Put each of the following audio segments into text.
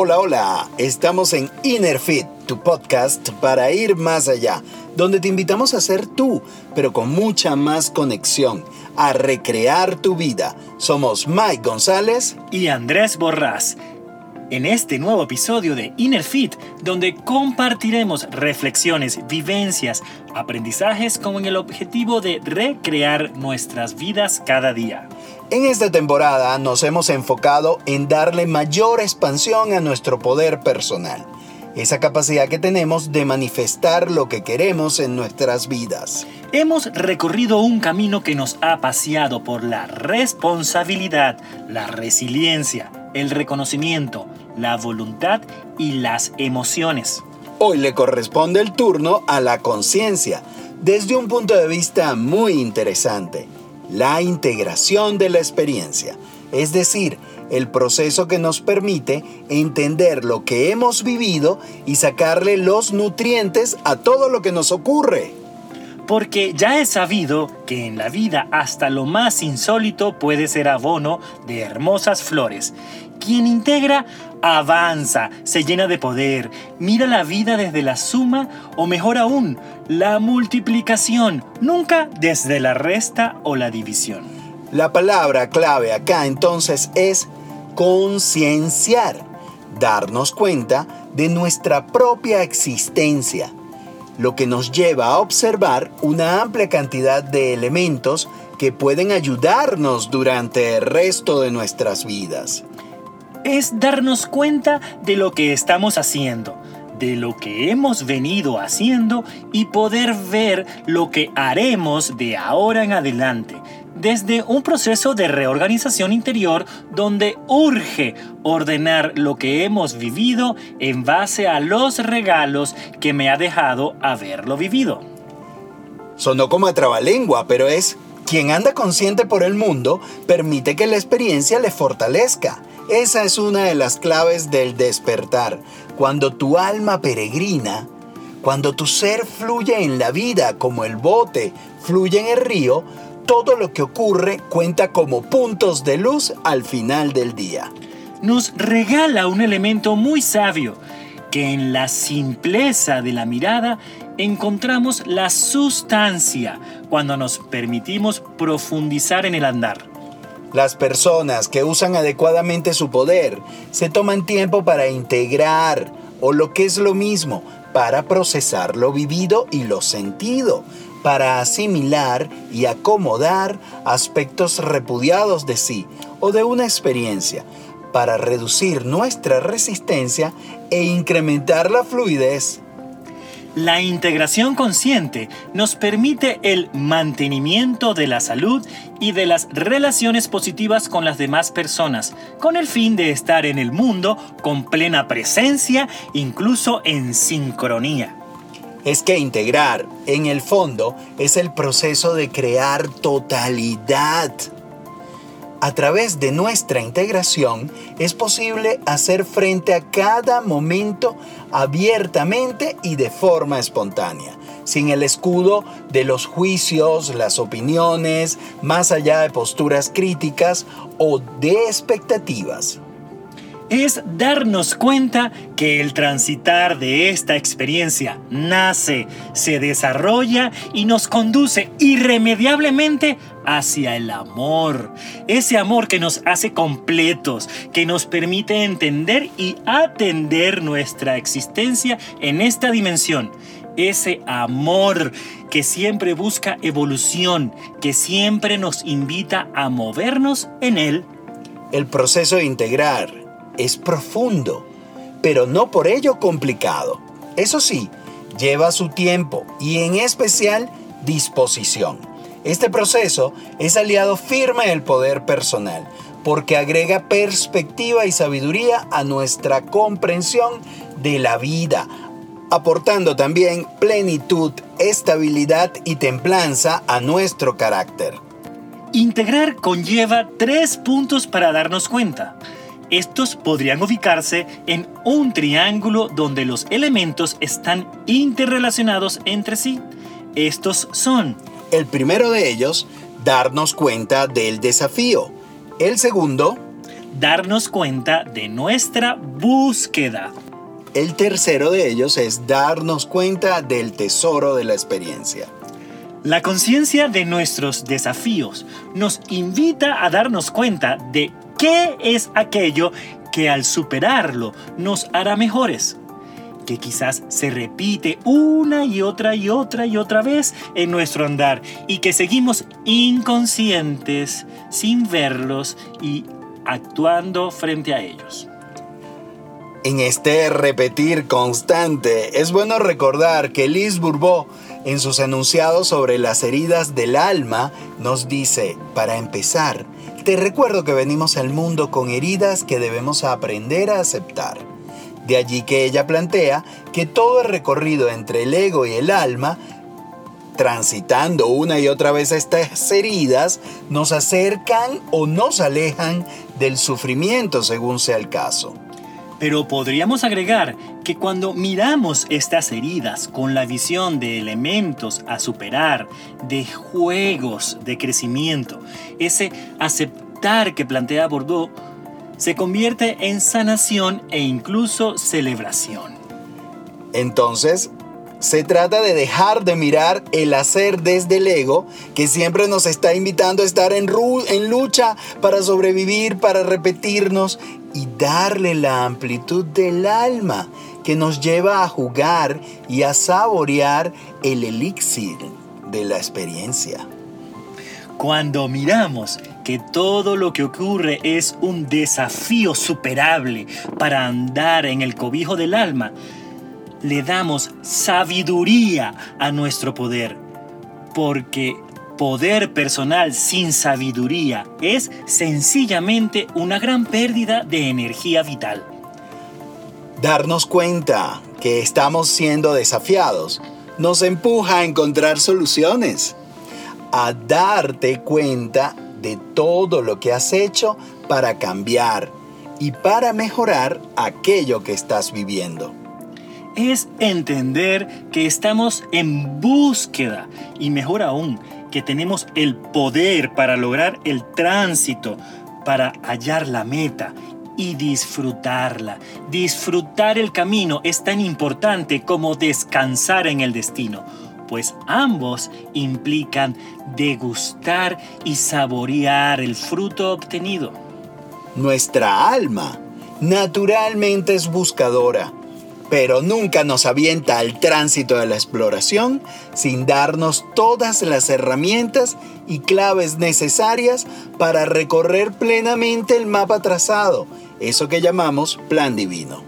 Hola, hola, estamos en Inner Fit, tu podcast para ir más allá, donde te invitamos a ser tú, pero con mucha más conexión, a recrear tu vida. Somos Mike González y Andrés Borrás. En este nuevo episodio de Inner Fit, donde compartiremos reflexiones, vivencias, aprendizajes con el objetivo de recrear nuestras vidas cada día. En esta temporada nos hemos enfocado en darle mayor expansión a nuestro poder personal, esa capacidad que tenemos de manifestar lo que queremos en nuestras vidas. Hemos recorrido un camino que nos ha paseado por la responsabilidad, la resiliencia, el reconocimiento, la voluntad y las emociones. Hoy le corresponde el turno a la conciencia, desde un punto de vista muy interesante la integración de la experiencia, es decir, el proceso que nos permite entender lo que hemos vivido y sacarle los nutrientes a todo lo que nos ocurre. Porque ya he sabido que en la vida hasta lo más insólito puede ser abono de hermosas flores. Quien integra avanza, se llena de poder, mira la vida desde la suma o mejor aún, la multiplicación, nunca desde la resta o la división. La palabra clave acá entonces es concienciar, darnos cuenta de nuestra propia existencia, lo que nos lleva a observar una amplia cantidad de elementos que pueden ayudarnos durante el resto de nuestras vidas es darnos cuenta de lo que estamos haciendo, de lo que hemos venido haciendo y poder ver lo que haremos de ahora en adelante, desde un proceso de reorganización interior donde urge ordenar lo que hemos vivido en base a los regalos que me ha dejado haberlo vivido. Sonó como a trabalengua, pero es quien anda consciente por el mundo permite que la experiencia le fortalezca esa es una de las claves del despertar. Cuando tu alma peregrina, cuando tu ser fluye en la vida como el bote fluye en el río, todo lo que ocurre cuenta como puntos de luz al final del día. Nos regala un elemento muy sabio, que en la simpleza de la mirada encontramos la sustancia cuando nos permitimos profundizar en el andar. Las personas que usan adecuadamente su poder se toman tiempo para integrar, o lo que es lo mismo, para procesar lo vivido y lo sentido, para asimilar y acomodar aspectos repudiados de sí o de una experiencia, para reducir nuestra resistencia e incrementar la fluidez. La integración consciente nos permite el mantenimiento de la salud y de las relaciones positivas con las demás personas, con el fin de estar en el mundo con plena presencia, incluso en sincronía. Es que integrar, en el fondo, es el proceso de crear totalidad a través de nuestra integración es posible hacer frente a cada momento abiertamente y de forma espontánea, sin el escudo de los juicios, las opiniones, más allá de posturas críticas o de expectativas es darnos cuenta que el transitar de esta experiencia nace, se desarrolla y nos conduce irremediablemente hacia el amor. Ese amor que nos hace completos, que nos permite entender y atender nuestra existencia en esta dimensión. Ese amor que siempre busca evolución, que siempre nos invita a movernos en él. El proceso de integrar es profundo, pero no por ello complicado. Eso sí, lleva su tiempo y en especial disposición. Este proceso es aliado firme del poder personal, porque agrega perspectiva y sabiduría a nuestra comprensión de la vida, aportando también plenitud, estabilidad y templanza a nuestro carácter. Integrar conlleva tres puntos para darnos cuenta. Estos podrían ubicarse en un triángulo donde los elementos están interrelacionados entre sí. Estos son... El primero de ellos, darnos cuenta del desafío. El segundo, darnos cuenta de nuestra búsqueda. El tercero de ellos es darnos cuenta del tesoro de la experiencia. La conciencia de nuestros desafíos nos invita a darnos cuenta de qué es aquello que al superarlo nos hará mejores que quizás se repite una y otra y otra y otra vez en nuestro andar y que seguimos inconscientes sin verlos y actuando frente a ellos. En este repetir constante, es bueno recordar que Liz Bourbeau, en sus enunciados sobre las heridas del alma, nos dice, para empezar, te recuerdo que venimos al mundo con heridas que debemos aprender a aceptar. De allí que ella plantea que todo el recorrido entre el ego y el alma, transitando una y otra vez estas heridas, nos acercan o nos alejan del sufrimiento según sea el caso. Pero podríamos agregar que cuando miramos estas heridas con la visión de elementos a superar, de juegos de crecimiento, ese aceptar que plantea Bordeaux, se convierte en sanación e incluso celebración. Entonces, se trata de dejar de mirar el hacer desde el ego, que siempre nos está invitando a estar en, en, lucha para sobrevivir, para repetirnos, y darle la amplitud del alma que nos lleva a jugar y a saborear el elixir de la experiencia. Cuando miramos que todo lo que ocurre es un desafío superable para andar en el cobijo del alma, le damos sabiduría a nuestro poder, porque poder personal sin sabiduría es sencillamente una gran pérdida de energía vital. Darnos cuenta que estamos siendo desafiados nos empuja a encontrar soluciones, a darte cuenta de todo lo que has hecho para cambiar y para mejorar aquello que estás viviendo. Es entender que estamos en búsqueda y mejor aún, que tenemos el poder para lograr el tránsito, para hallar la meta y disfrutarla. Disfrutar el camino es tan importante como descansar en el destino pues ambos implican degustar y saborear el fruto obtenido. Nuestra alma naturalmente es buscadora, pero nunca nos avienta al tránsito de la exploración sin darnos todas las herramientas y claves necesarias para recorrer plenamente el mapa trazado, eso que llamamos plan divino.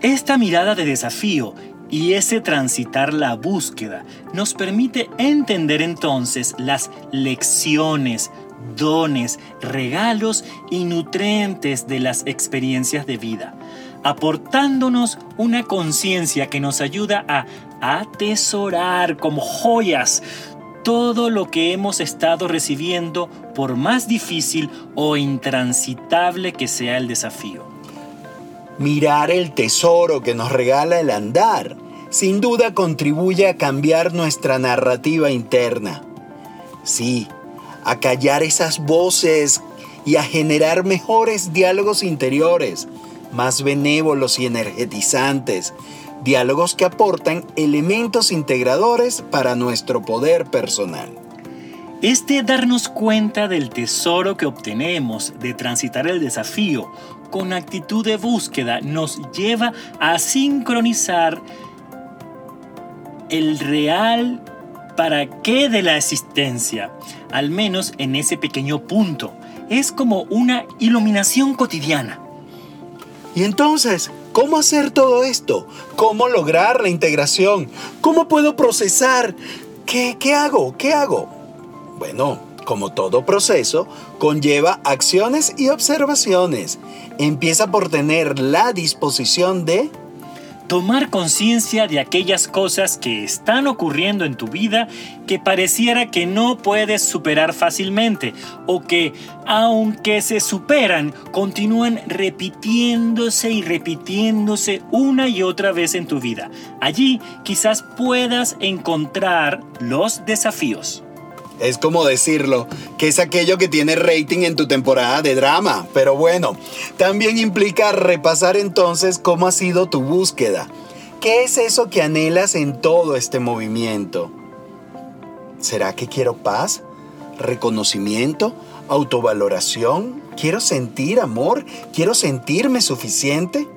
Esta mirada de desafío y ese transitar la búsqueda nos permite entender entonces las lecciones, dones, regalos y nutrientes de las experiencias de vida, aportándonos una conciencia que nos ayuda a atesorar como joyas todo lo que hemos estado recibiendo por más difícil o intransitable que sea el desafío. Mirar el tesoro que nos regala el andar sin duda contribuye a cambiar nuestra narrativa interna. Sí, a callar esas voces y a generar mejores diálogos interiores, más benévolos y energetizantes, diálogos que aportan elementos integradores para nuestro poder personal. Este darnos cuenta del tesoro que obtenemos de transitar el desafío con actitud de búsqueda nos lleva a sincronizar el real para qué de la existencia, al menos en ese pequeño punto. Es como una iluminación cotidiana. Y entonces, ¿cómo hacer todo esto? ¿Cómo lograr la integración? ¿Cómo puedo procesar? ¿Qué, qué hago? ¿Qué hago? Bueno, como todo proceso, conlleva acciones y observaciones. Empieza por tener la disposición de tomar conciencia de aquellas cosas que están ocurriendo en tu vida que pareciera que no puedes superar fácilmente o que, aunque se superan, continúan repitiéndose y repitiéndose una y otra vez en tu vida. Allí quizás puedas encontrar los desafíos. Es como decirlo, que es aquello que tiene rating en tu temporada de drama. Pero bueno, también implica repasar entonces cómo ha sido tu búsqueda. ¿Qué es eso que anhelas en todo este movimiento? ¿Será que quiero paz? ¿Reconocimiento? ¿Autovaloración? ¿Quiero sentir amor? ¿Quiero sentirme suficiente?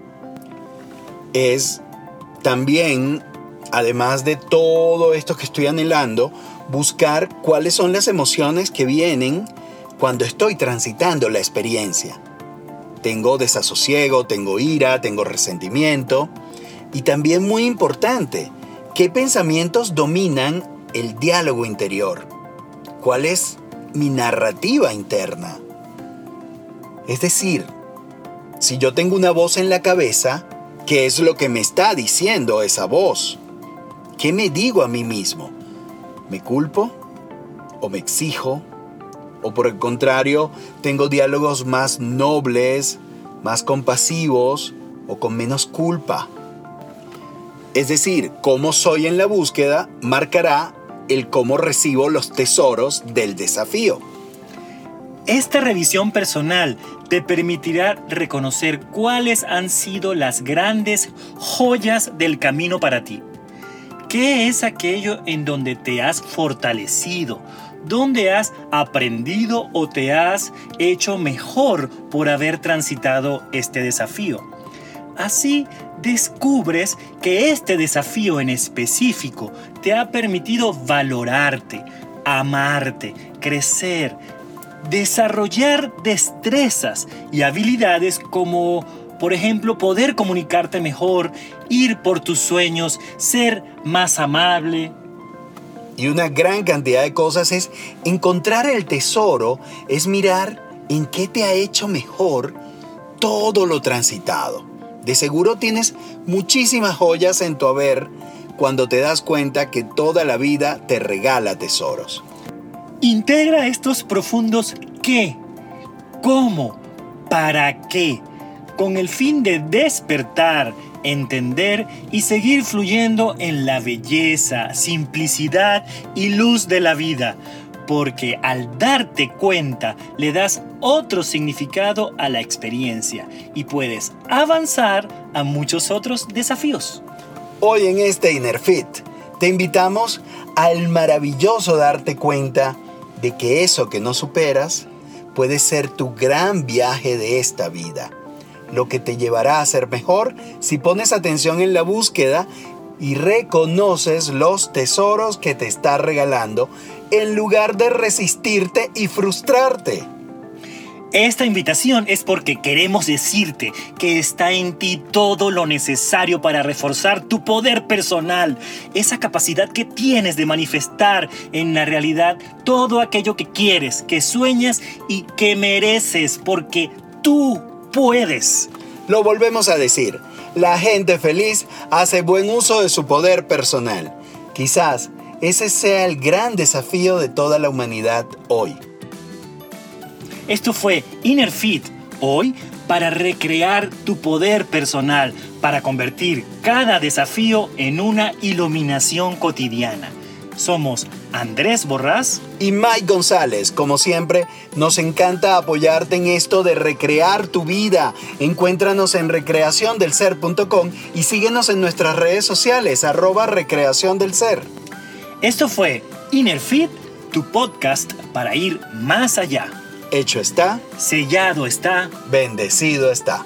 Es también, además de todo esto que estoy anhelando, buscar cuáles son las emociones que vienen cuando estoy transitando la experiencia. Tengo desasosiego, tengo ira, tengo resentimiento y también muy importante, qué pensamientos dominan el diálogo interior. ¿Cuál es mi narrativa interna? Es decir, si yo tengo una voz en la cabeza, ¿qué es lo que me está diciendo esa voz? ¿Qué me digo a mí mismo? ¿Me culpo? ¿O me exijo? ¿O por el contrario, tengo diálogos más nobles, más compasivos o con menos culpa? Es decir, cómo soy en la búsqueda marcará el cómo recibo los tesoros del desafío. Esta revisión personal te permitirá reconocer cuáles han sido las grandes joyas del camino para ti ¿Qué es aquello en donde te has fortalecido? ¿Dónde has aprendido o te has hecho mejor por haber transitado este desafío? Así descubres que este desafío en específico te ha permitido valorarte, amarte, crecer, desarrollar destrezas y habilidades como por ejemplo, poder comunicarte mejor, ir por tus sueños, ser más amable. Y una gran cantidad de cosas es encontrar el tesoro, es mirar en qué te ha hecho mejor todo lo transitado. De seguro tienes muchísimas joyas en tu haber cuando te das cuenta que toda la vida te regala tesoros. Integra estos profundos qué, cómo, para qué con el fin de despertar, entender y seguir fluyendo en la belleza, simplicidad y luz de la vida, porque al darte cuenta le das otro significado a la experiencia y puedes avanzar a muchos otros desafíos. Hoy en este Inner Fit te invitamos al maravilloso darte cuenta de que eso que no superas puede ser tu gran viaje de esta vida lo que te llevará a ser mejor si pones atención en la búsqueda y reconoces los tesoros que te está regalando en lugar de resistirte y frustrarte. Esta invitación es porque queremos decirte que está en ti todo lo necesario para reforzar tu poder personal, esa capacidad que tienes de manifestar en la realidad todo aquello que quieres, que sueñas y que mereces, porque tú puedes. Lo volvemos a decir, la gente feliz hace buen uso de su poder personal. Quizás ese sea el gran desafío de toda la humanidad hoy. Esto fue Inner Fit, hoy para recrear tu poder personal, para convertir cada desafío en una iluminación cotidiana. Somos Andrés Borrás y Mike González. Como siempre, nos encanta apoyarte en esto de recrear tu vida. Encuéntranos en recreaciondelser.com y síguenos en nuestras redes sociales, arroba recreación del ser. Esto fue Inner Fit, tu podcast para ir más allá. Hecho está. Sellado está. Bendecido está.